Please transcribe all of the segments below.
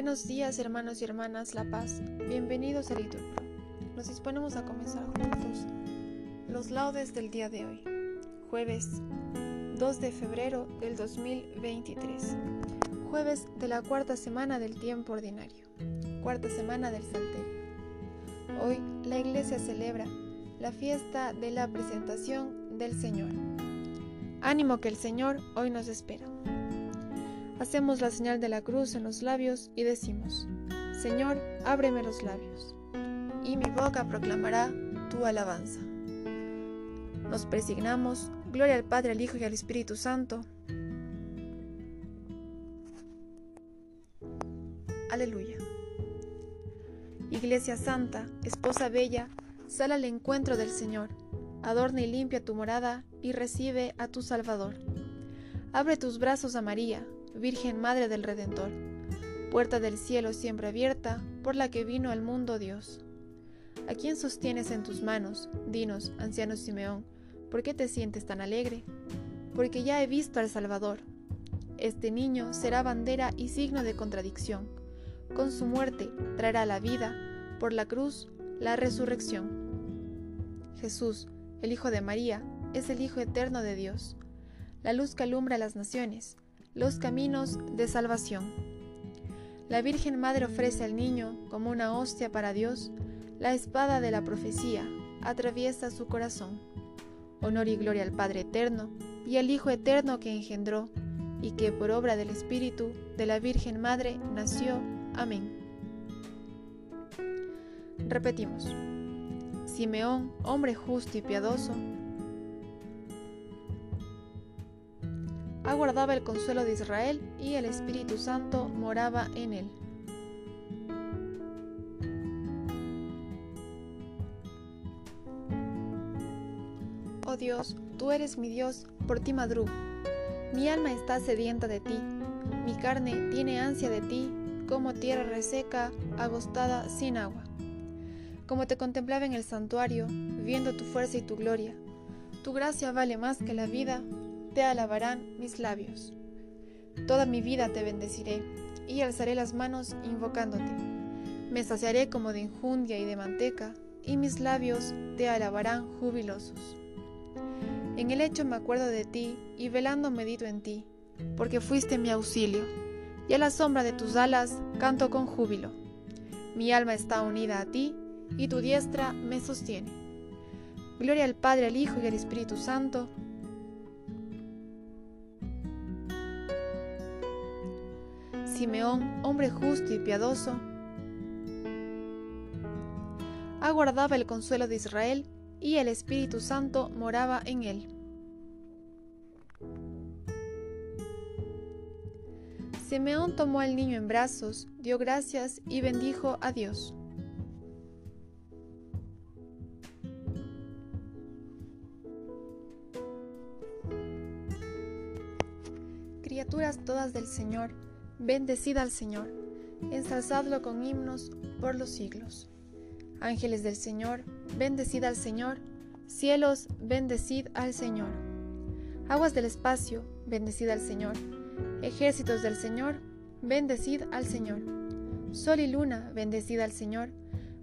Buenos días hermanos y hermanas La Paz, bienvenidos a liturgia. Nos disponemos a comenzar juntos los laudes del día de hoy, jueves 2 de febrero del 2023, jueves de la cuarta semana del tiempo ordinario, cuarta semana del Salterio. Hoy la iglesia celebra la fiesta de la presentación del Señor. Ánimo que el Señor hoy nos espera. Hacemos la señal de la cruz en los labios y decimos, Señor, ábreme los labios, y mi boca proclamará tu alabanza. Nos presignamos, gloria al Padre, al Hijo y al Espíritu Santo. Aleluya. Iglesia Santa, Esposa Bella, sal al encuentro del Señor, adorna y limpia tu morada y recibe a tu Salvador. Abre tus brazos a María, Virgen Madre del Redentor, puerta del cielo siempre abierta, por la que vino al mundo Dios. ¿A quién sostienes en tus manos? Dinos, anciano Simeón, ¿por qué te sientes tan alegre? Porque ya he visto al Salvador. Este niño será bandera y signo de contradicción. Con su muerte traerá la vida, por la cruz la resurrección. Jesús, el Hijo de María, es el Hijo eterno de Dios. La luz que alumbra a las naciones, los caminos de salvación. La Virgen Madre ofrece al niño, como una hostia para Dios, la espada de la profecía, atraviesa su corazón. Honor y gloria al Padre Eterno y al Hijo Eterno que engendró, y que por obra del Espíritu de la Virgen Madre nació. Amén. Repetimos. Simeón, hombre justo y piadoso, aguardaba el consuelo de Israel y el Espíritu Santo moraba en él. Oh Dios, tú eres mi Dios, por ti madrugo. Mi alma está sedienta de ti, mi carne tiene ansia de ti, como tierra reseca, agostada sin agua. Como te contemplaba en el santuario, viendo tu fuerza y tu gloria, tu gracia vale más que la vida, te alabarán mis labios. Toda mi vida te bendeciré y alzaré las manos invocándote. Me saciaré como de injundia y de manteca, y mis labios te alabarán jubilosos. En el hecho me acuerdo de ti y velando medito en ti, porque fuiste mi auxilio, y a la sombra de tus alas canto con júbilo. Mi alma está unida a ti, y tu diestra me sostiene. Gloria al Padre, al Hijo y al Espíritu Santo, Simeón, hombre justo y piadoso, aguardaba el consuelo de Israel y el Espíritu Santo moraba en él. Simeón tomó al niño en brazos, dio gracias y bendijo a Dios. Criaturas todas del Señor, Bendecid al Señor, ensalzadlo con himnos por los siglos. Ángeles del Señor, bendecid al Señor, cielos, bendecid al Señor. Aguas del espacio, bendecid al Señor. Ejércitos del Señor, bendecid al Señor. Sol y luna, bendecid al Señor.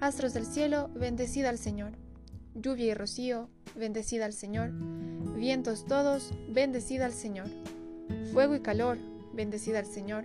Astros del cielo, bendecid al Señor. Lluvia y rocío, bendecid al Señor. Vientos todos, bendecid al Señor. Fuego y calor, bendecida al Señor.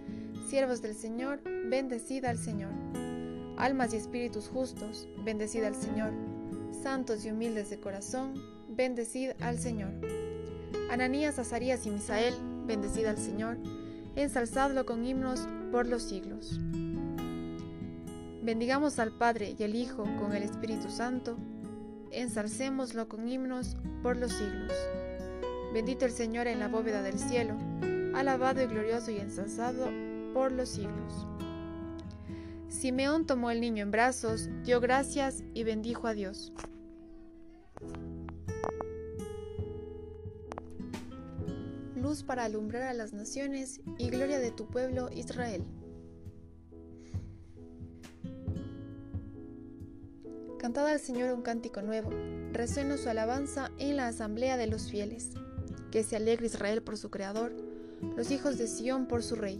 Siervos del Señor, bendecida al Señor. Almas y espíritus justos, bendecida al Señor. Santos y humildes de corazón, bendecid al Señor. Ananías, Azarías y Misael, bendecida al Señor. Ensalzadlo con himnos por los siglos. Bendigamos al Padre y al Hijo con el Espíritu Santo. Ensalcémoslo con himnos por los siglos. Bendito el Señor en la bóveda del cielo, alabado y glorioso y ensalzado por los siglos. Simeón tomó el niño en brazos, dio gracias y bendijo a Dios. Luz para alumbrar a las naciones y gloria de tu pueblo Israel. Cantad al Señor un cántico nuevo, resuena su alabanza en la asamblea de los fieles. Que se alegre Israel por su Creador, los hijos de Sión por su Rey.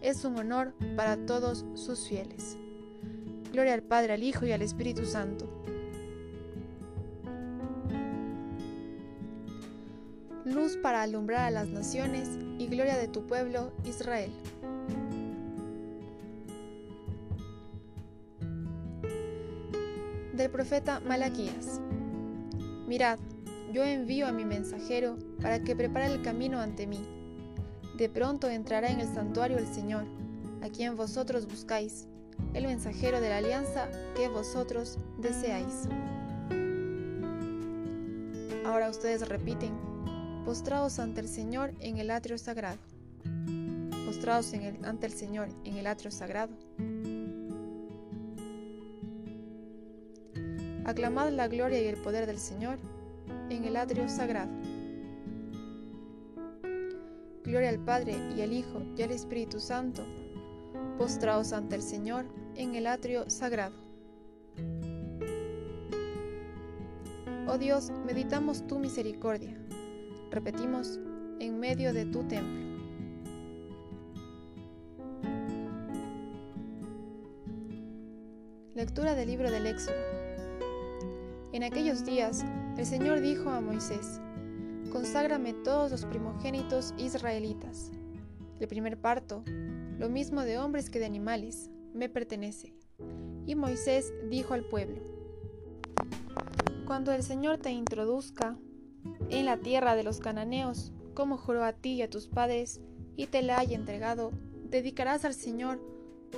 es un honor para todos sus fieles. Gloria al Padre, al Hijo y al Espíritu Santo. Luz para alumbrar a las naciones y gloria de tu pueblo Israel. del profeta Malaquías. Mirad, yo envío a mi mensajero para que prepare el camino ante mí. De pronto entrará en el santuario el Señor, a quien vosotros buscáis, el mensajero de la alianza que vosotros deseáis. Ahora ustedes repiten, postrados ante el Señor en el atrio sagrado. Postrados ante el Señor en el atrio sagrado. Aclamad la gloria y el poder del Señor en el atrio sagrado. Gloria al Padre y al Hijo y al Espíritu Santo, postraos ante el Señor en el atrio sagrado. Oh Dios, meditamos tu misericordia. Repetimos, en medio de tu templo. Lectura del libro del Éxodo. En aquellos días, el Señor dijo a Moisés, Conságrame todos los primogénitos israelitas. El primer parto, lo mismo de hombres que de animales, me pertenece. Y Moisés dijo al pueblo, Cuando el Señor te introduzca en la tierra de los cananeos, como juró a ti y a tus padres, y te la haya entregado, dedicarás al Señor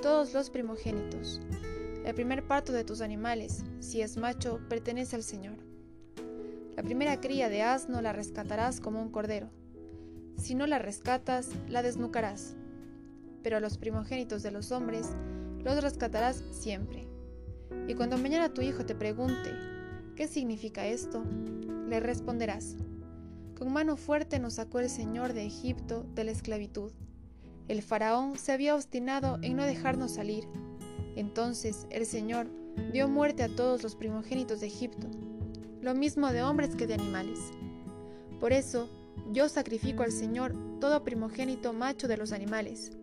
todos los primogénitos el primer parto de tus animales, si es macho, pertenece al Señor. La primera cría de asno la rescatarás como un cordero. Si no la rescatas, la desnucarás. Pero a los primogénitos de los hombres los rescatarás siempre. Y cuando mañana tu hijo te pregunte, ¿qué significa esto? Le responderás, con mano fuerte nos sacó el Señor de Egipto de la esclavitud. El faraón se había obstinado en no dejarnos salir entonces el Señor dio muerte a todos los primogénitos de Egipto, lo mismo de hombres que de animales. Por eso yo sacrifico al Señor todo primogénito macho de los animales,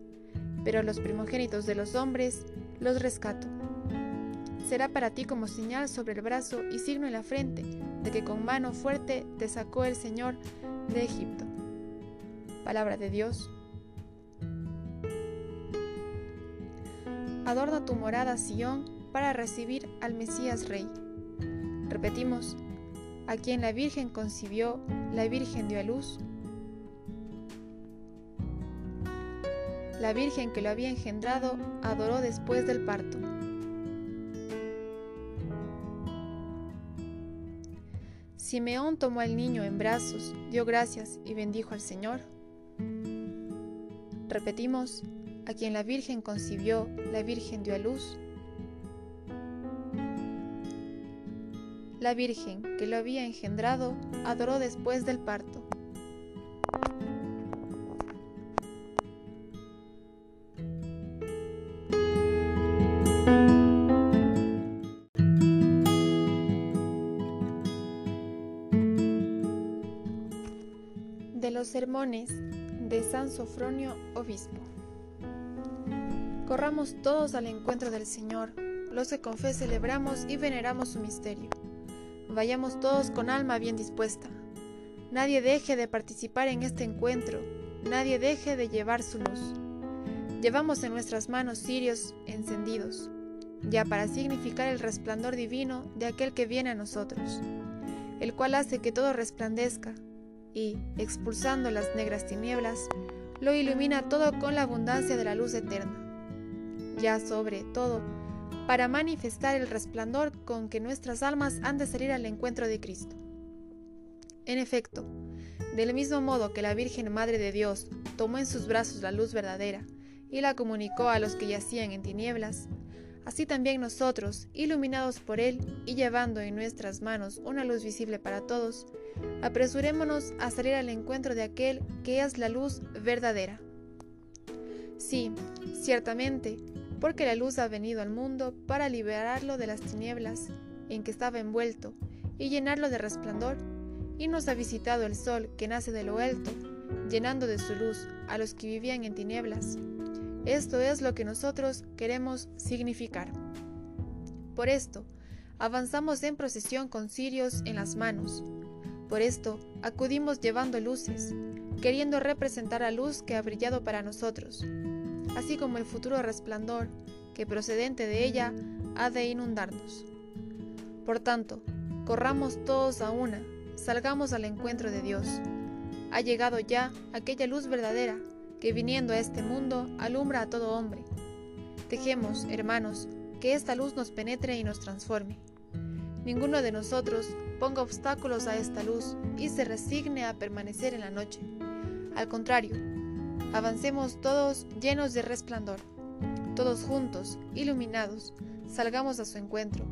pero los primogénitos de los hombres los rescato. Será para ti como señal sobre el brazo y signo en la frente de que con mano fuerte te sacó el Señor de Egipto. Palabra de Dios. Adorna tu morada Sión para recibir al Mesías Rey. Repetimos, a quien la Virgen concibió, la Virgen dio a luz. La Virgen que lo había engendrado adoró después del parto. Simeón tomó al niño en brazos, dio gracias y bendijo al Señor. Repetimos, a quien la Virgen concibió, la Virgen dio a luz. la Virgen que lo había engendrado adoró después del parto. De los sermones de San Sofronio, obispo. Corramos todos al encuentro del Señor, los que con fe celebramos y veneramos su misterio. Vayamos todos con alma bien dispuesta. Nadie deje de participar en este encuentro, nadie deje de llevar su luz. Llevamos en nuestras manos cirios encendidos, ya para significar el resplandor divino de aquel que viene a nosotros, el cual hace que todo resplandezca, y, expulsando las negras tinieblas, lo ilumina todo con la abundancia de la luz eterna. Ya sobre todo, para manifestar el resplandor con que nuestras almas han de salir al encuentro de Cristo. En efecto, del mismo modo que la Virgen Madre de Dios tomó en sus brazos la luz verdadera y la comunicó a los que yacían en tinieblas, así también nosotros, iluminados por Él y llevando en nuestras manos una luz visible para todos, apresurémonos a salir al encuentro de aquel que es la luz verdadera. Sí, ciertamente, porque la luz ha venido al mundo para liberarlo de las tinieblas en que estaba envuelto y llenarlo de resplandor, y nos ha visitado el sol que nace de lo alto, llenando de su luz a los que vivían en tinieblas. Esto es lo que nosotros queremos significar. Por esto, avanzamos en procesión con cirios en las manos, por esto, acudimos llevando luces, queriendo representar la luz que ha brillado para nosotros, así como el futuro resplandor que procedente de ella ha de inundarnos. Por tanto, corramos todos a una, salgamos al encuentro de Dios. Ha llegado ya aquella luz verdadera que viniendo a este mundo alumbra a todo hombre. Dejemos, hermanos, que esta luz nos penetre y nos transforme. Ninguno de nosotros ponga obstáculos a esta luz y se resigne a permanecer en la noche. Al contrario, avancemos todos llenos de resplandor, todos juntos, iluminados, salgamos a su encuentro,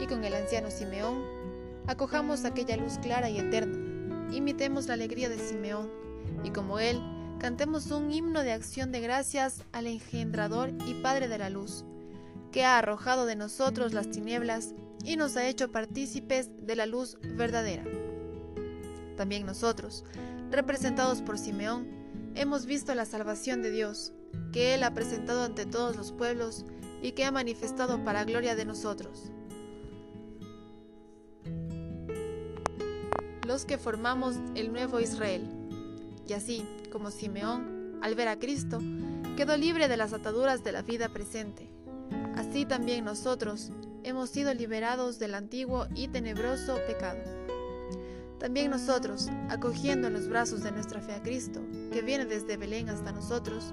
y con el anciano Simeón, acojamos aquella luz clara y eterna, imitemos la alegría de Simeón, y como él, cantemos un himno de acción de gracias al engendrador y Padre de la luz, que ha arrojado de nosotros las tinieblas y nos ha hecho partícipes de la luz verdadera. También nosotros, representados por Simeón, hemos visto la salvación de Dios, que Él ha presentado ante todos los pueblos y que ha manifestado para gloria de nosotros. Los que formamos el nuevo Israel. Y así, como Simeón, al ver a Cristo, quedó libre de las ataduras de la vida presente. Así también nosotros, hemos sido liberados del antiguo y tenebroso pecado. También nosotros, acogiendo en los brazos de nuestra fe a Cristo, que viene desde Belén hasta nosotros,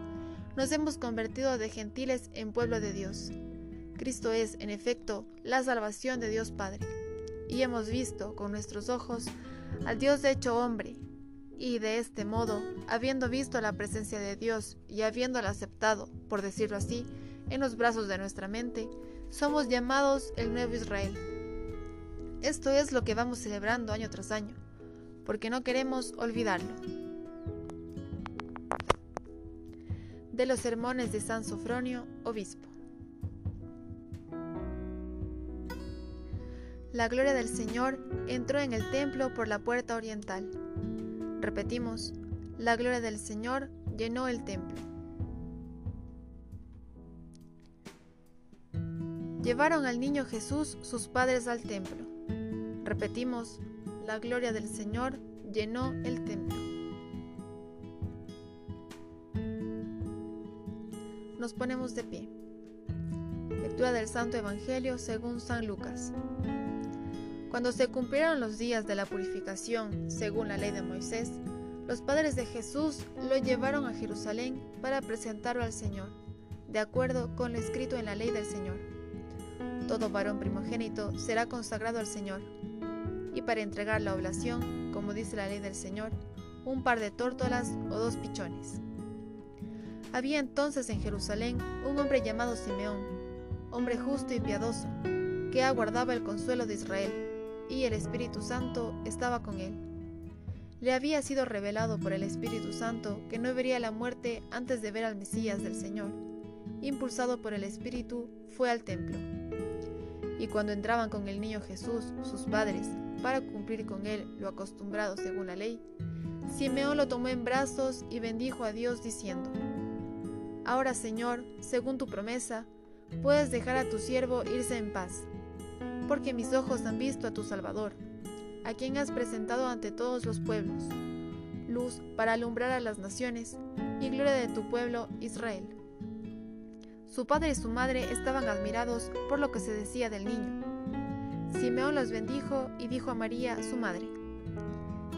nos hemos convertido de gentiles en pueblo de Dios. Cristo es, en efecto, la salvación de Dios Padre, y hemos visto con nuestros ojos al Dios hecho hombre, y de este modo, habiendo visto la presencia de Dios y habiéndola aceptado, por decirlo así, en los brazos de nuestra mente, somos llamados el nuevo Israel. Esto es lo que vamos celebrando año tras año, porque no queremos olvidarlo. De los sermones de San Sofronio, obispo. La gloria del Señor entró en el templo por la puerta oriental. Repetimos, la gloria del Señor llenó el templo. Llevaron al niño Jesús sus padres al templo. Repetimos, la gloria del Señor llenó el templo. Nos ponemos de pie. Lectura del Santo Evangelio según San Lucas. Cuando se cumplieron los días de la purificación, según la ley de Moisés, los padres de Jesús lo llevaron a Jerusalén para presentarlo al Señor, de acuerdo con lo escrito en la ley del Señor todo varón primogénito será consagrado al Señor. Y para entregar la oblación, como dice la ley del Señor, un par de tórtolas o dos pichones. Había entonces en Jerusalén un hombre llamado Simeón, hombre justo y piadoso, que aguardaba el consuelo de Israel, y el Espíritu Santo estaba con él. Le había sido revelado por el Espíritu Santo que no vería la muerte antes de ver al Mesías del Señor. Impulsado por el Espíritu, fue al templo y cuando entraban con el niño Jesús, sus padres, para cumplir con él lo acostumbrado según la ley, Simeón lo tomó en brazos y bendijo a Dios diciendo, Ahora Señor, según tu promesa, puedes dejar a tu siervo irse en paz, porque mis ojos han visto a tu Salvador, a quien has presentado ante todos los pueblos, luz para alumbrar a las naciones y gloria de tu pueblo Israel. Su padre y su madre estaban admirados por lo que se decía del niño. Simeón los bendijo y dijo a María, su madre,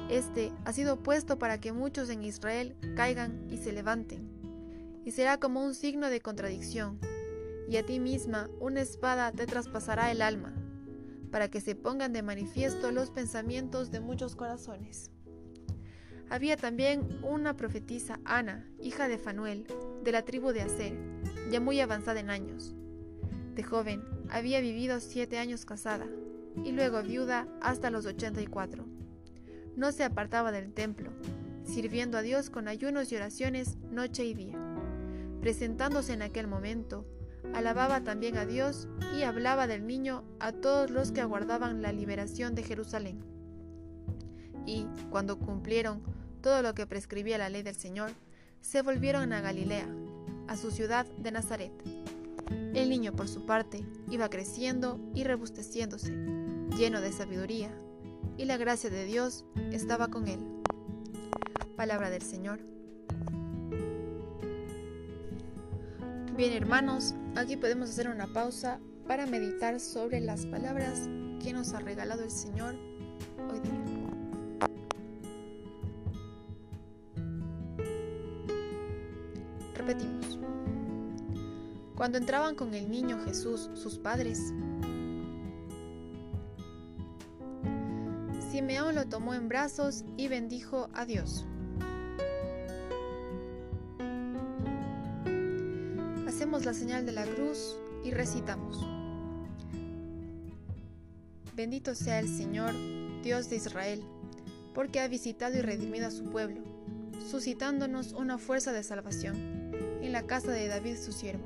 Este ha sido puesto para que muchos en Israel caigan y se levanten, y será como un signo de contradicción, y a ti misma una espada te traspasará el alma, para que se pongan de manifiesto los pensamientos de muchos corazones. Había también una profetisa, Ana, hija de Fanuel, de la tribu de Aser, ya muy avanzada en años. De joven, había vivido siete años casada, y luego viuda hasta los ochenta y cuatro. No se apartaba del templo, sirviendo a Dios con ayunos y oraciones noche y día. Presentándose en aquel momento, alababa también a Dios y hablaba del niño a todos los que aguardaban la liberación de Jerusalén. Y, cuando cumplieron todo lo que prescribía la ley del Señor, se volvieron a Galilea, a su ciudad de Nazaret. El niño, por su parte, iba creciendo y rebusteciéndose, lleno de sabiduría, y la gracia de Dios estaba con él. Palabra del Señor. Bien hermanos, aquí podemos hacer una pausa para meditar sobre las palabras que nos ha regalado el Señor hoy día. Cuando entraban con el niño Jesús sus padres, Simeón lo tomó en brazos y bendijo a Dios. Hacemos la señal de la cruz y recitamos. Bendito sea el Señor, Dios de Israel, porque ha visitado y redimido a su pueblo, suscitándonos una fuerza de salvación en la casa de David su siervo,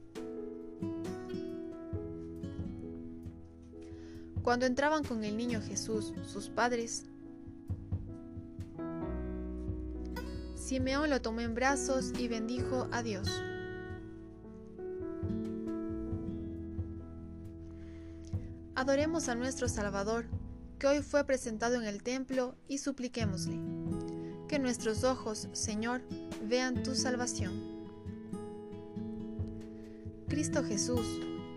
Cuando entraban con el niño Jesús, sus padres, Simeón lo tomó en brazos y bendijo a Dios. Adoremos a nuestro Salvador, que hoy fue presentado en el templo, y supliquémosle que nuestros ojos, Señor, vean tu salvación. Cristo Jesús,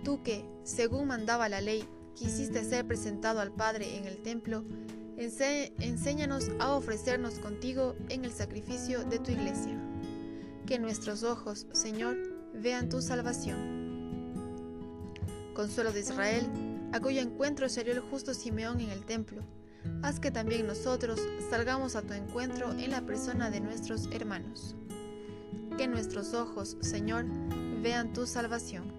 tú que, según mandaba la ley, quisiste ser presentado al Padre en el templo, enséñanos a ofrecernos contigo en el sacrificio de tu iglesia. Que nuestros ojos, Señor, vean tu salvación. Consuelo de Israel, a cuyo encuentro salió el justo Simeón en el templo haz que también nosotros salgamos a tu encuentro en la persona de nuestros hermanos. Que nuestros ojos, Señor, vean tu salvación.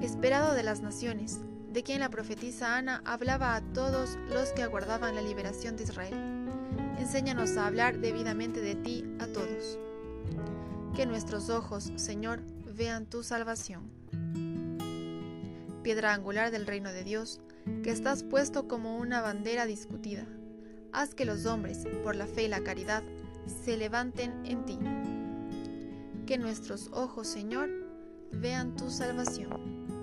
Esperado de las naciones, de quien la profetisa Ana hablaba a todos los que aguardaban la liberación de Israel. Enséñanos a hablar debidamente de ti a todos. Que nuestros ojos, Señor, vean tu salvación. Piedra angular del reino de Dios, que estás puesto como una bandera discutida. Haz que los hombres, por la fe y la caridad, se levanten en ti. Que nuestros ojos, Señor, vean tu salvación.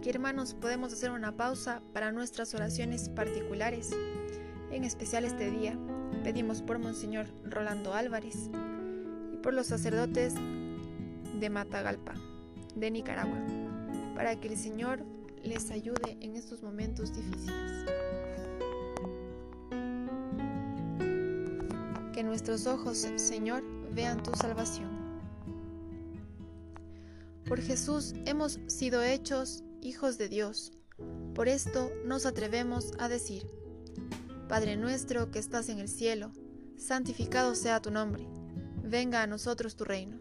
Aquí, hermanos, podemos hacer una pausa para nuestras oraciones particulares. En especial este día pedimos por Monseñor Rolando Álvarez y por los sacerdotes de Matagalpa, de Nicaragua, para que el Señor les ayude en estos momentos difíciles. Que nuestros ojos, Señor, vean tu salvación. Por Jesús hemos sido hechos hijos de Dios. Por esto nos atrevemos a decir, Padre nuestro que estás en el cielo, santificado sea tu nombre, venga a nosotros tu reino.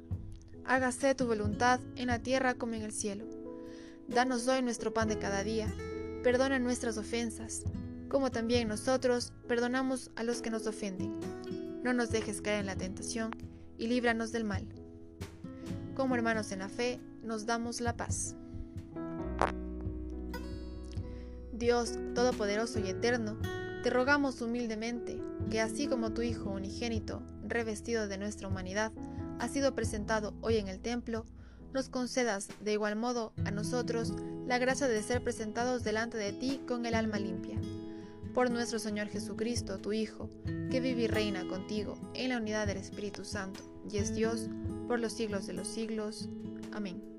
Hágase tu voluntad en la tierra como en el cielo. Danos hoy nuestro pan de cada día, perdona nuestras ofensas, como también nosotros perdonamos a los que nos ofenden. No nos dejes caer en la tentación y líbranos del mal. Como hermanos en la fe, nos damos la paz. Dios Todopoderoso y Eterno, te rogamos humildemente que así como tu Hijo unigénito, revestido de nuestra humanidad, ha sido presentado hoy en el templo, nos concedas de igual modo a nosotros la gracia de ser presentados delante de ti con el alma limpia. Por nuestro Señor Jesucristo, tu Hijo, que vive y reina contigo en la unidad del Espíritu Santo, y es Dios por los siglos de los siglos. Amén.